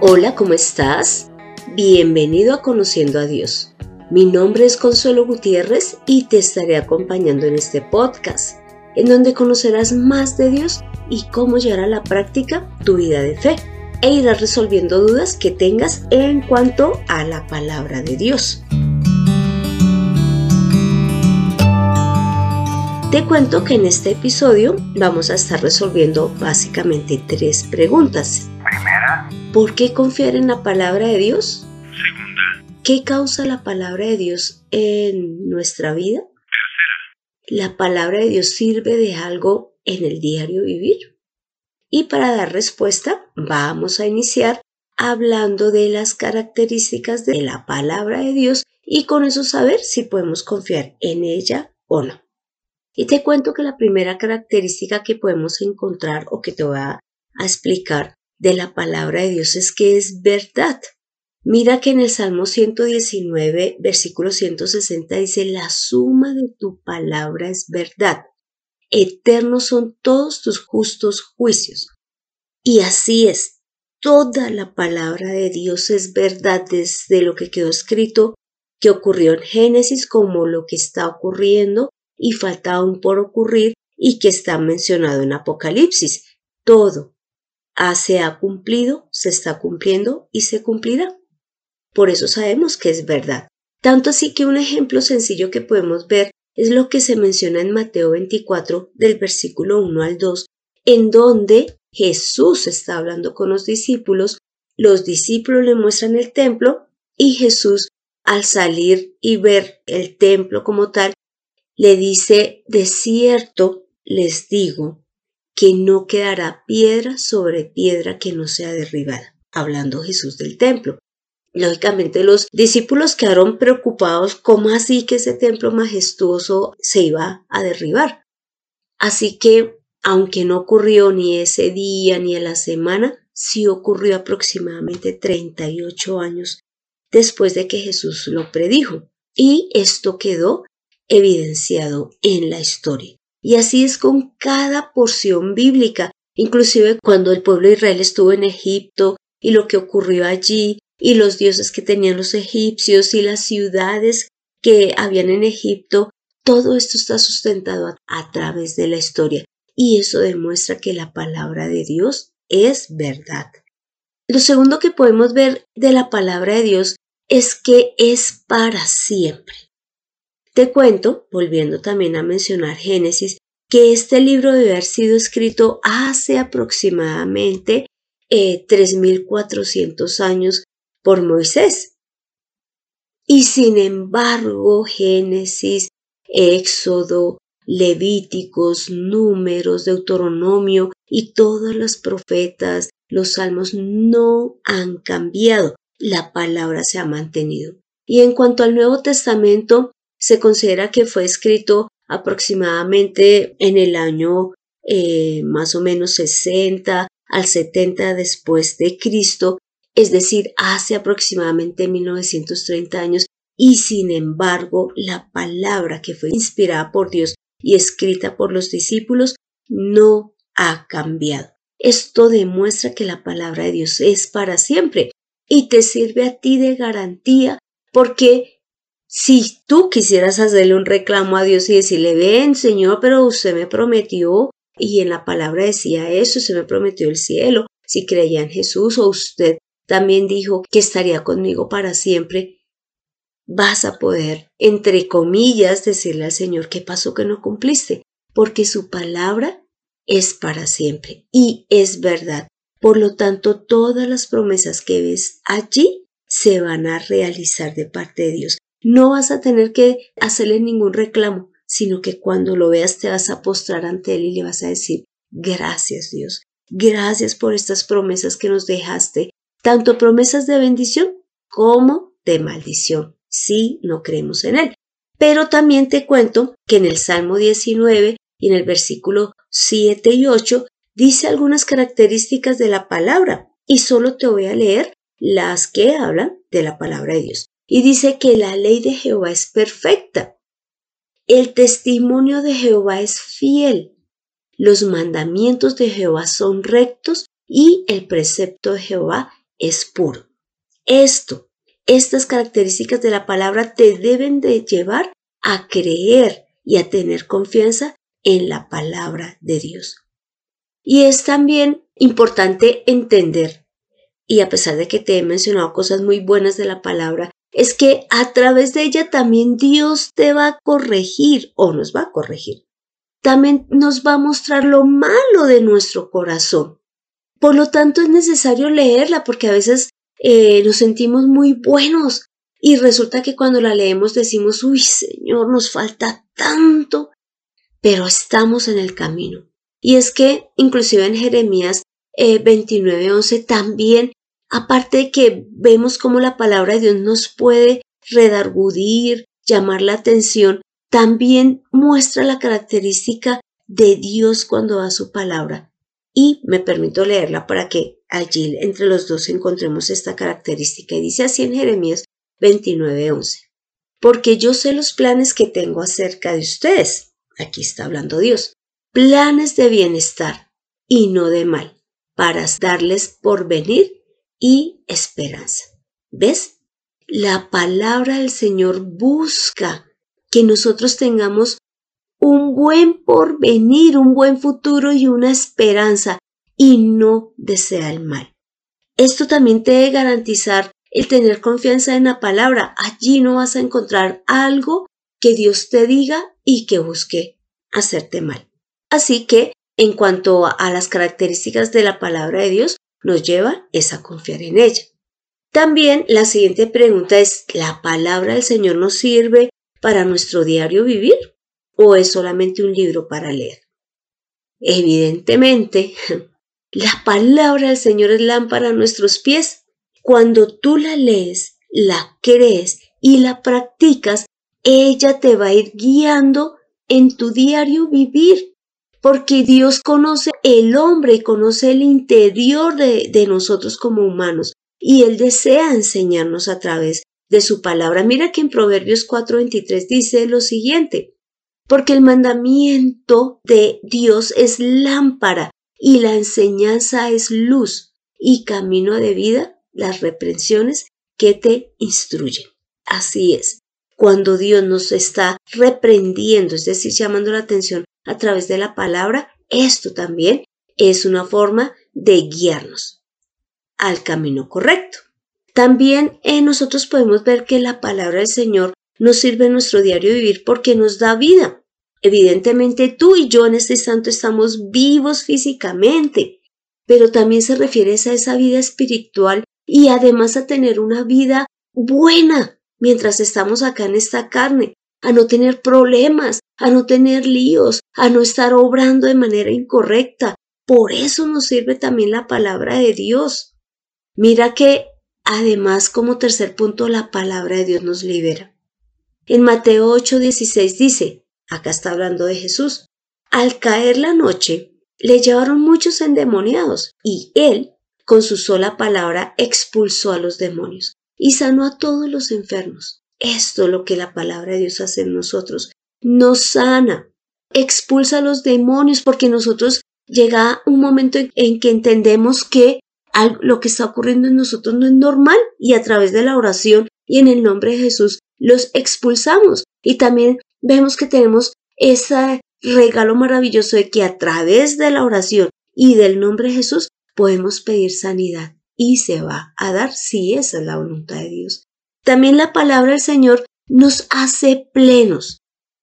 Hola, ¿cómo estás? Bienvenido a Conociendo a Dios. Mi nombre es Consuelo Gutiérrez y te estaré acompañando en este podcast, en donde conocerás más de Dios y cómo llevar a la práctica tu vida de fe e irás resolviendo dudas que tengas en cuanto a la palabra de Dios. Te cuento que en este episodio vamos a estar resolviendo básicamente tres preguntas. Primera. ¿Por qué confiar en la palabra de Dios? Segunda. ¿Qué causa la palabra de Dios en nuestra vida? Tercera. ¿La palabra de Dios sirve de algo en el diario vivir? Y para dar respuesta, vamos a iniciar hablando de las características de la palabra de Dios y con eso saber si podemos confiar en ella o no. Y te cuento que la primera característica que podemos encontrar o que te voy a, explicar de la palabra de Dios es que es verdad. Mira que en el Salmo 119, versículo 160 dice, la suma de tu palabra es verdad. Eternos son todos tus justos juicios. Y así es, toda la palabra de Dios es verdad desde lo que quedó escrito, que ocurrió en Génesis como lo que está ocurriendo y falta aún por ocurrir y que está mencionado en Apocalipsis. Todo se ha cumplido, se está cumpliendo y se cumplirá. Por eso sabemos que es verdad. Tanto así que un ejemplo sencillo que podemos ver es lo que se menciona en Mateo 24 del versículo 1 al 2, en donde Jesús está hablando con los discípulos, los discípulos le muestran el templo y Jesús al salir y ver el templo como tal, le dice, de cierto les digo que no quedará piedra sobre piedra que no sea derribada, hablando Jesús del templo. Lógicamente los discípulos quedaron preocupados cómo así que ese templo majestuoso se iba a derribar. Así que, aunque no ocurrió ni ese día ni en la semana, sí ocurrió aproximadamente 38 años después de que Jesús lo predijo. Y esto quedó evidenciado en la historia. Y así es con cada porción bíblica, inclusive cuando el pueblo de Israel estuvo en Egipto y lo que ocurrió allí y los dioses que tenían los egipcios y las ciudades que habían en Egipto, todo esto está sustentado a, a través de la historia y eso demuestra que la palabra de Dios es verdad. Lo segundo que podemos ver de la palabra de Dios es que es para siempre. Te cuento, volviendo también a mencionar Génesis, que este libro debe haber sido escrito hace aproximadamente 3.400 eh, años por Moisés. Y sin embargo, Génesis, Éxodo, Levíticos, Números, Deuteronomio y todos los profetas, los salmos no han cambiado. La palabra se ha mantenido. Y en cuanto al Nuevo Testamento, se considera que fue escrito aproximadamente en el año eh, más o menos 60 al 70 después de Cristo, es decir, hace aproximadamente 1930 años, y sin embargo la palabra que fue inspirada por Dios y escrita por los discípulos no ha cambiado. Esto demuestra que la palabra de Dios es para siempre y te sirve a ti de garantía porque si tú quisieras hacerle un reclamo a Dios y decirle, ven Señor, pero usted me prometió, y en la palabra decía eso, usted me prometió el cielo, si creía en Jesús o usted también dijo que estaría conmigo para siempre, vas a poder, entre comillas, decirle al Señor, ¿qué pasó que no cumpliste? Porque su palabra es para siempre y es verdad. Por lo tanto, todas las promesas que ves allí se van a realizar de parte de Dios. No vas a tener que hacerle ningún reclamo, sino que cuando lo veas te vas a postrar ante Él y le vas a decir, gracias Dios, gracias por estas promesas que nos dejaste, tanto promesas de bendición como de maldición, si no creemos en Él. Pero también te cuento que en el Salmo 19 y en el versículo 7 y 8 dice algunas características de la palabra y solo te voy a leer las que hablan de la palabra de Dios y dice que la ley de Jehová es perfecta. El testimonio de Jehová es fiel. Los mandamientos de Jehová son rectos y el precepto de Jehová es puro. Esto, estas características de la palabra te deben de llevar a creer y a tener confianza en la palabra de Dios. Y es también importante entender, y a pesar de que te he mencionado cosas muy buenas de la palabra, es que a través de ella también Dios te va a corregir o nos va a corregir. También nos va a mostrar lo malo de nuestro corazón. Por lo tanto, es necesario leerla porque a veces eh, nos sentimos muy buenos y resulta que cuando la leemos decimos, uy Señor, nos falta tanto, pero estamos en el camino. Y es que inclusive en Jeremías eh, 29:11 también, aparte de que vemos cómo la palabra de Dios nos puede redargudir, llamar la atención, también muestra la característica de Dios cuando da su palabra. Y me permito leerla para que allí entre los dos encontremos esta característica. Y dice así en Jeremías 29:11. Porque yo sé los planes que tengo acerca de ustedes. Aquí está hablando Dios. Planes de bienestar y no de mal, para darles porvenir y esperanza. ¿Ves? La palabra del Señor busca que nosotros tengamos un buen porvenir, un buen futuro y una esperanza y no desea el mal. Esto también te debe garantizar el tener confianza en la palabra. Allí no vas a encontrar algo que Dios te diga y que busque hacerte mal. Así que, en cuanto a las características de la palabra de Dios, nos lleva es a confiar en ella. También la siguiente pregunta es, ¿la palabra del Señor nos sirve para nuestro diario vivir o es solamente un libro para leer? Evidentemente, la palabra del Señor es lámpara a nuestros pies. Cuando tú la lees, la crees y la practicas, ella te va a ir guiando en tu diario vivir, porque Dios conoce el hombre conoce el interior de, de nosotros como humanos y Él desea enseñarnos a través de su palabra. Mira que en Proverbios 4:23 dice lo siguiente, porque el mandamiento de Dios es lámpara y la enseñanza es luz y camino de vida las reprensiones que te instruyen. Así es. Cuando Dios nos está reprendiendo, es decir, llamando la atención a través de la palabra, esto también es una forma de guiarnos al camino correcto. También eh, nosotros podemos ver que la palabra del Señor nos sirve en nuestro diario vivir porque nos da vida. Evidentemente tú y yo en este instante estamos vivos físicamente, pero también se refiere a esa vida espiritual y además a tener una vida buena mientras estamos acá en esta carne, a no tener problemas, a no tener líos, a no estar obrando de manera incorrecta. Por eso nos sirve también la palabra de Dios. Mira que Además, como tercer punto, la palabra de Dios nos libera. En Mateo 8:16 dice, acá está hablando de Jesús, al caer la noche, le llevaron muchos endemoniados y él, con su sola palabra, expulsó a los demonios y sanó a todos los enfermos. Esto es lo que la palabra de Dios hace en nosotros. Nos sana, expulsa a los demonios porque nosotros llega un momento en que entendemos que lo que está ocurriendo en nosotros no es normal y a través de la oración y en el nombre de Jesús los expulsamos. Y también vemos que tenemos ese regalo maravilloso de que a través de la oración y del nombre de Jesús podemos pedir sanidad y se va a dar si esa es la voluntad de Dios. También la palabra del Señor nos hace plenos,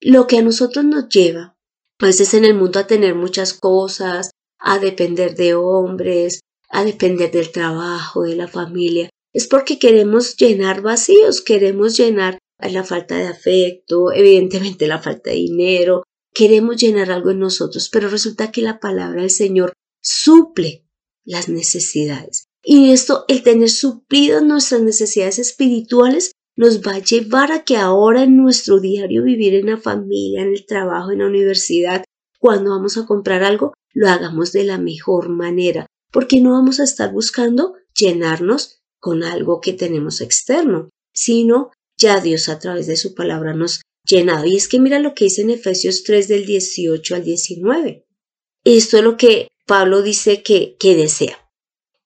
lo que a nosotros nos lleva a veces en el mundo a tener muchas cosas, a depender de hombres, a depender del trabajo, de la familia, es porque queremos llenar vacíos, queremos llenar la falta de afecto, evidentemente la falta de dinero, queremos llenar algo en nosotros, pero resulta que la palabra del Señor suple las necesidades. Y esto, el tener suplidas nuestras necesidades espirituales, nos va a llevar a que ahora en nuestro diario vivir en la familia, en el trabajo, en la universidad, cuando vamos a comprar algo, lo hagamos de la mejor manera, porque no vamos a estar buscando llenarnos con algo que tenemos externo, sino ya Dios a través de su palabra nos llenado. Y es que mira lo que dice en Efesios 3 del 18 al 19. Esto es lo que Pablo dice que, que desea.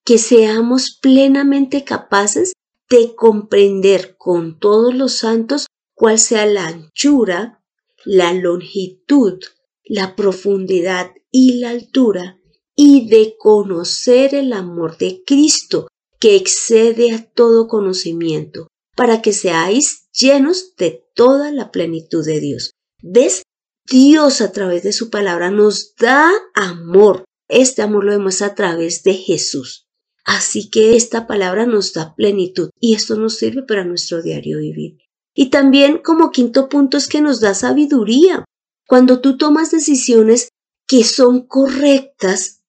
que seamos plenamente capaces de comprender con todos los santos cuál sea la anchura, la longitud, la profundidad y la altura, y de conocer el amor de Cristo, que excede a todo conocimiento, para que seáis llenos de toda la plenitud de Dios. ¿Ves? Dios a través de su palabra nos da amor. Este amor lo demuestra a través de Jesús. Así que esta palabra nos da plenitud y esto nos sirve para nuestro diario vivir. Y también como quinto punto es que nos da sabiduría. Cuando tú tomas decisiones que son correctas,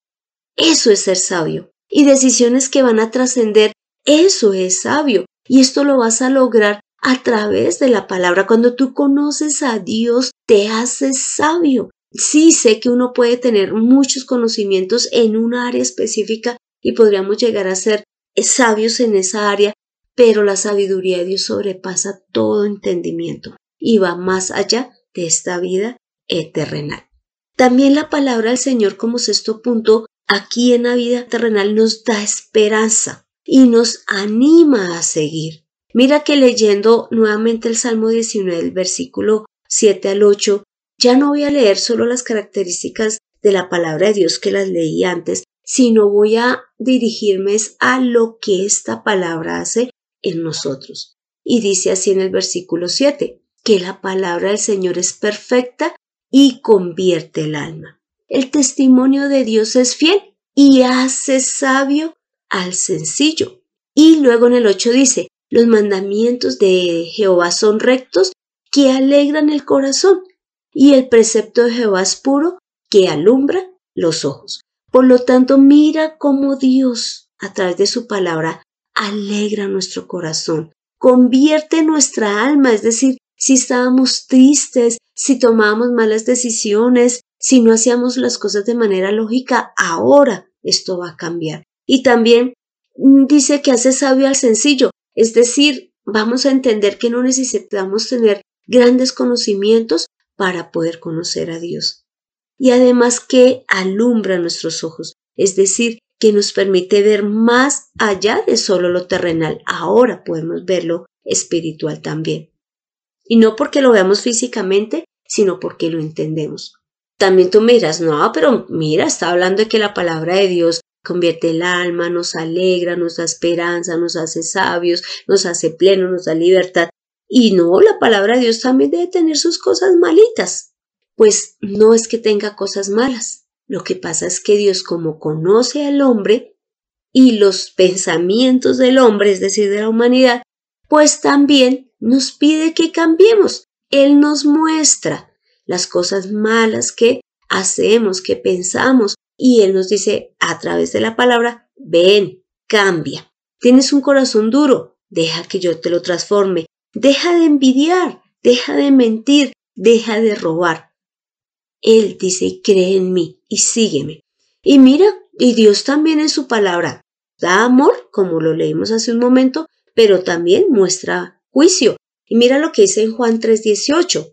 eso es ser sabio. Y decisiones que van a trascender, eso es sabio. Y esto lo vas a lograr a través de la palabra. Cuando tú conoces a Dios, te haces sabio. Sí sé que uno puede tener muchos conocimientos en una área específica y podríamos llegar a ser sabios en esa área, pero la sabiduría de Dios sobrepasa todo entendimiento y va más allá de esta vida terrenal. También la palabra del Señor como sexto punto aquí en la vida terrenal nos da esperanza y nos anima a seguir. Mira que leyendo nuevamente el Salmo 19, el versículo 7 al 8, ya no voy a leer solo las características de la palabra de Dios que las leí antes, sino voy a dirigirme a lo que esta palabra hace en nosotros. Y dice así en el versículo 7, que la palabra del Señor es perfecta y convierte el alma. El testimonio de Dios es fiel y hace sabio al sencillo. Y luego en el 8 dice, los mandamientos de Jehová son rectos que alegran el corazón y el precepto de Jehová es puro que alumbra los ojos. Por lo tanto, mira cómo Dios, a través de su palabra, alegra nuestro corazón, convierte nuestra alma, es decir, si estábamos tristes, si tomábamos malas decisiones, si no hacíamos las cosas de manera lógica, ahora esto va a cambiar. Y también mm, dice que hace sabio al sencillo. Es decir, vamos a entender que no necesitamos tener grandes conocimientos para poder conocer a Dios. Y además que alumbra nuestros ojos, es decir, que nos permite ver más allá de solo lo terrenal. Ahora podemos verlo espiritual también. Y no porque lo veamos físicamente, sino porque lo entendemos. También tú miras, no, pero mira, está hablando de que la palabra de Dios convierte el alma, nos alegra, nos da esperanza, nos hace sabios, nos hace pleno, nos da libertad. Y no, la palabra de Dios también debe tener sus cosas malitas. Pues no es que tenga cosas malas. Lo que pasa es que Dios como conoce al hombre y los pensamientos del hombre, es decir, de la humanidad, pues también nos pide que cambiemos. Él nos muestra las cosas malas que hacemos, que pensamos, y Él nos dice a través de la palabra, ven, cambia. Tienes un corazón duro, deja que yo te lo transforme. Deja de envidiar, deja de mentir, deja de robar. Él dice, cree en mí y sígueme. Y mira, y Dios también en su palabra da amor, como lo leímos hace un momento, pero también muestra juicio. Y mira lo que dice en Juan 3:18.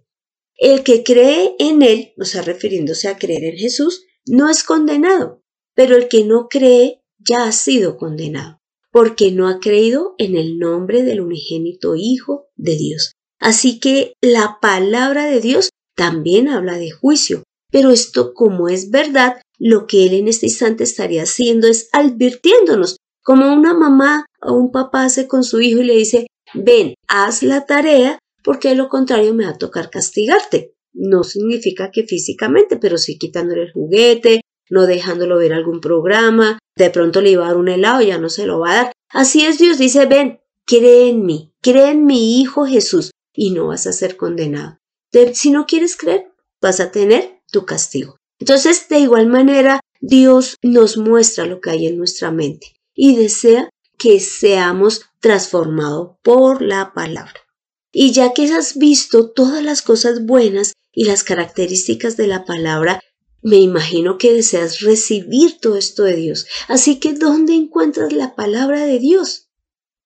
El que cree en Él, o sea, refiriéndose a creer en Jesús, no es condenado, pero el que no cree ya ha sido condenado, porque no ha creído en el nombre del unigénito Hijo de Dios. Así que la palabra de Dios también habla de juicio, pero esto como es verdad, lo que él en este instante estaría haciendo es advirtiéndonos, como una mamá o un papá hace con su hijo y le dice, ven, haz la tarea, porque de lo contrario me va a tocar castigarte no significa que físicamente, pero sí quitándole el juguete, no dejándolo ver algún programa, de pronto le iba a dar un helado, ya no se lo va a dar. Así es Dios, dice, ven, cree en mí, cree en mi Hijo Jesús y no vas a ser condenado. Si no quieres creer, vas a tener tu castigo. Entonces, de igual manera, Dios nos muestra lo que hay en nuestra mente y desea que seamos transformados por la palabra. Y ya que has visto todas las cosas buenas y las características de la palabra, me imagino que deseas recibir todo esto de Dios. Así que, ¿dónde encuentras la palabra de Dios?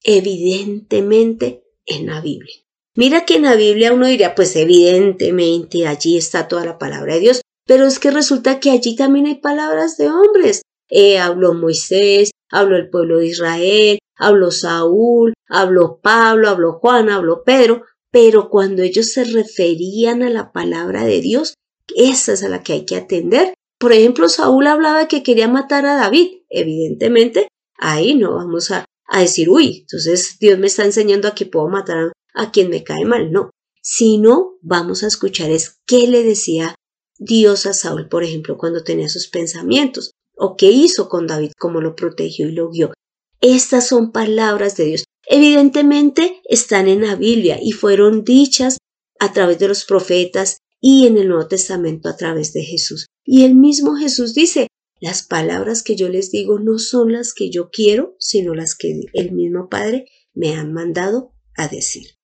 Evidentemente en la Biblia. Mira que en la Biblia uno diría, pues evidentemente allí está toda la palabra de Dios, pero es que resulta que allí también hay palabras de hombres. eh, habló Moisés, habló el pueblo de Israel, habló Saúl, habló Pablo, habló Juan, habló Pedro, pero cuando ellos se referían a la palabra de Dios, esa es a la que hay que atender. Por ejemplo, Saúl hablaba que quería matar a David. Evidentemente, ahí no vamos a, decir, uy, entonces Dios me está enseñando a que puedo matar a quien me cae mal. No, sino vamos a escuchar es qué le decía Dios a Saúl, por ejemplo, cuando tenía sus pensamientos, o qué hizo con David, cómo lo protegió y lo guió. Estas son palabras de Dios. Evidentemente están en la Biblia y fueron dichas a través de los profetas y en el Nuevo Testamento a través de Jesús. Y el mismo Jesús dice, las palabras que yo les digo no son las que yo quiero, sino las que el mismo Padre me ha mandado a decir.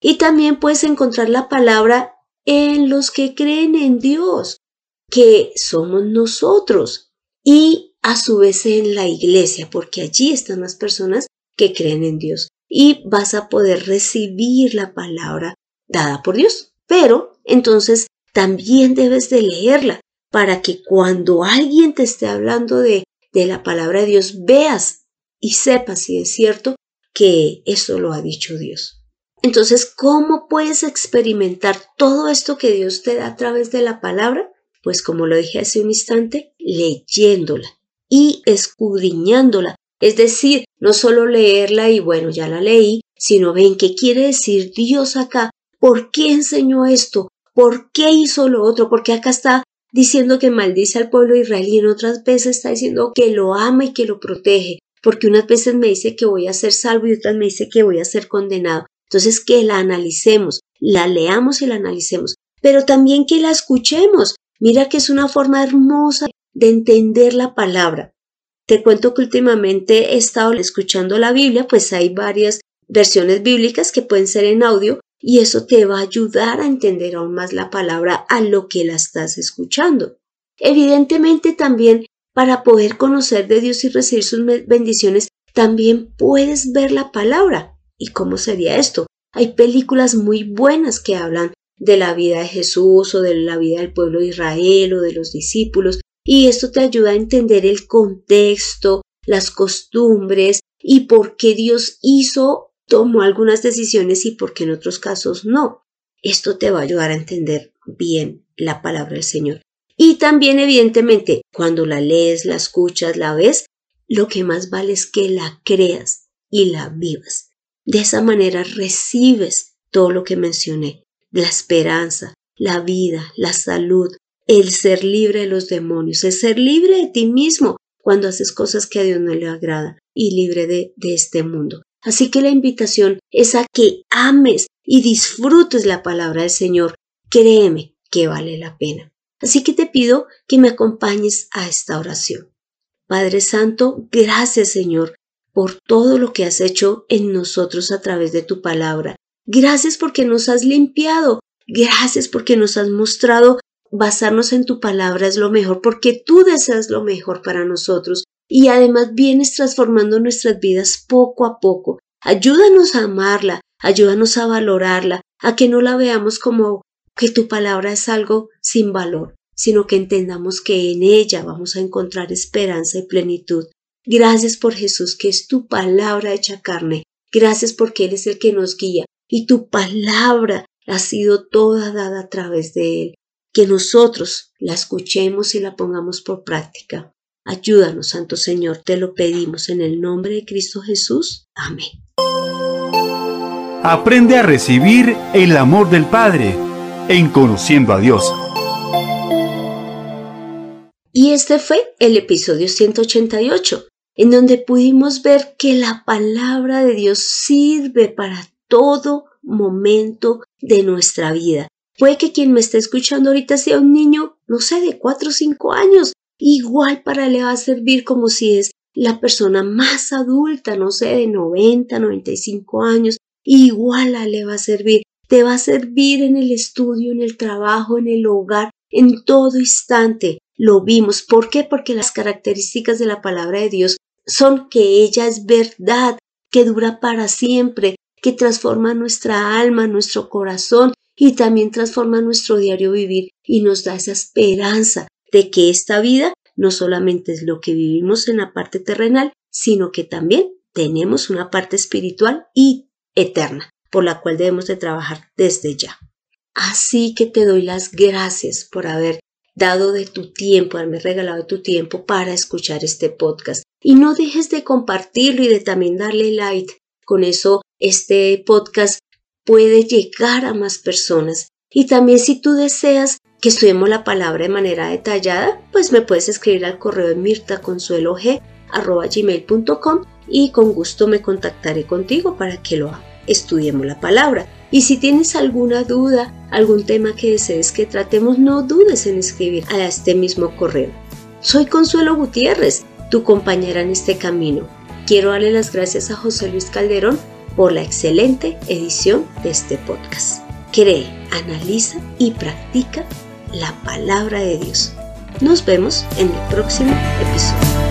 Y también puedes encontrar la palabra en los que creen en Dios, que somos nosotros, y a su vez en la iglesia, porque allí están las personas que creen en Dios, y vas a poder recibir la palabra dada por Dios. Pero entonces también debes de leerla para que cuando alguien te esté hablando de, de la palabra de Dios veas y sepas si es cierto que eso lo ha dicho Dios. Entonces, ¿cómo puedes experimentar todo esto que Dios te da a través de la palabra? Pues como lo dije hace un instante, leyéndola y escudriñándola. Es decir, no solo leerla y bueno, ya la leí, sino ven qué quiere decir Dios acá, por qué enseñó esto, por qué hizo lo otro, porque acá está diciendo que maldice al pueblo israelí y en otras veces está diciendo que lo ama y que lo protege, porque unas veces me dice que voy a ser salvo y otras me dice que voy a ser condenado. Entonces, que la analicemos, la leamos y la analicemos, pero también que la escuchemos. Mira que es una forma hermosa de entender la palabra. Te cuento que últimamente he estado escuchando la Biblia, pues hay varias versiones bíblicas que pueden ser en audio y eso te va a ayudar a entender aún más la palabra a lo que la estás escuchando. Evidentemente también para poder conocer de Dios y recibir sus bendiciones, también puedes ver la palabra. ¿Y cómo sería esto? Hay películas muy buenas que hablan de la vida de Jesús o de la vida del pueblo de Israel o de los discípulos y esto te ayuda a entender el contexto, las costumbres y por qué Dios hizo, tomó algunas decisiones y por qué en otros casos no. Esto te va a ayudar a entender bien la palabra del Señor. Y también, evidentemente, cuando la lees, la escuchas, la ves, lo que más vale es que la creas y la vivas. De esa manera recibes todo lo que mencioné, la esperanza, la vida, la salud, el ser libre de los demonios, el ser libre de ti mismo cuando haces cosas que a Dios no le agrada y libre de, de este mundo. Así que la invitación es a que ames y disfrutes la palabra del Señor. Créeme que vale la pena. Así que te pido que me acompañes a esta oración. Padre Santo, gracias Señor por todo lo que has hecho en nosotros a través de tu palabra. Gracias porque nos has limpiado. Gracias porque nos has mostrado basarnos en tu palabra es lo mejor, porque tú deseas lo mejor para nosotros y además vienes transformando nuestras vidas poco a poco. Ayúdanos a amarla, ayúdanos a valorarla, a que no la veamos como que tu palabra es algo sin valor, sino que entendamos que en ella vamos a encontrar esperanza y plenitud. Gracias por Jesús, que es tu palabra hecha carne. Gracias porque Él es el que nos guía y tu palabra ha sido toda dada a través de Él. Que nosotros la escuchemos y la pongamos por práctica. Ayúdanos, Santo Señor, te lo pedimos en el nombre de Cristo Jesús. Amén. Aprende a recibir el amor del Padre en conociendo a Dios. Y este fue el episodio 188 en donde pudimos ver que la palabra de Dios sirve para todo momento de nuestra vida. Puede que quien me esté escuchando ahorita sea un niño, no sé, de cuatro o cinco años. Igual para le va a servir como si es la persona más adulta, no sé, de 90, 95 años. Igual le va a servir. Te va a servir en el estudio, en el trabajo, en el hogar, en todo instante. Lo vimos. ¿Por qué? Porque las características de la palabra de Dios son que ella es verdad, que dura para siempre, que transforma nuestra alma, nuestro corazón y también transforma nuestro diario vivir y nos da esa esperanza de que esta vida no solamente es lo que vivimos en la parte terrenal, sino que también tenemos una parte espiritual y eterna, por la cual debemos de trabajar desde ya. Así que te doy las gracias por haber dado de tu tiempo, haberme regalado tu tiempo para escuchar este podcast. Y no dejes de compartirlo y de también darle like. Con eso este podcast puede llegar a más personas. Y también si tú deseas que estudiemos la palabra de manera detallada, pues me puedes escribir al correo de mirtaconsuelog.com y con gusto me contactaré contigo para que lo estudiemos la palabra. Y si tienes alguna duda, algún tema que desees que tratemos, no dudes en escribir a este mismo correo. Soy Consuelo Gutiérrez, tu compañera en este camino. Quiero darle las gracias a José Luis Calderón por la excelente edición de este podcast. Cree, analiza y practica la palabra de Dios. Nos vemos en el próximo episodio.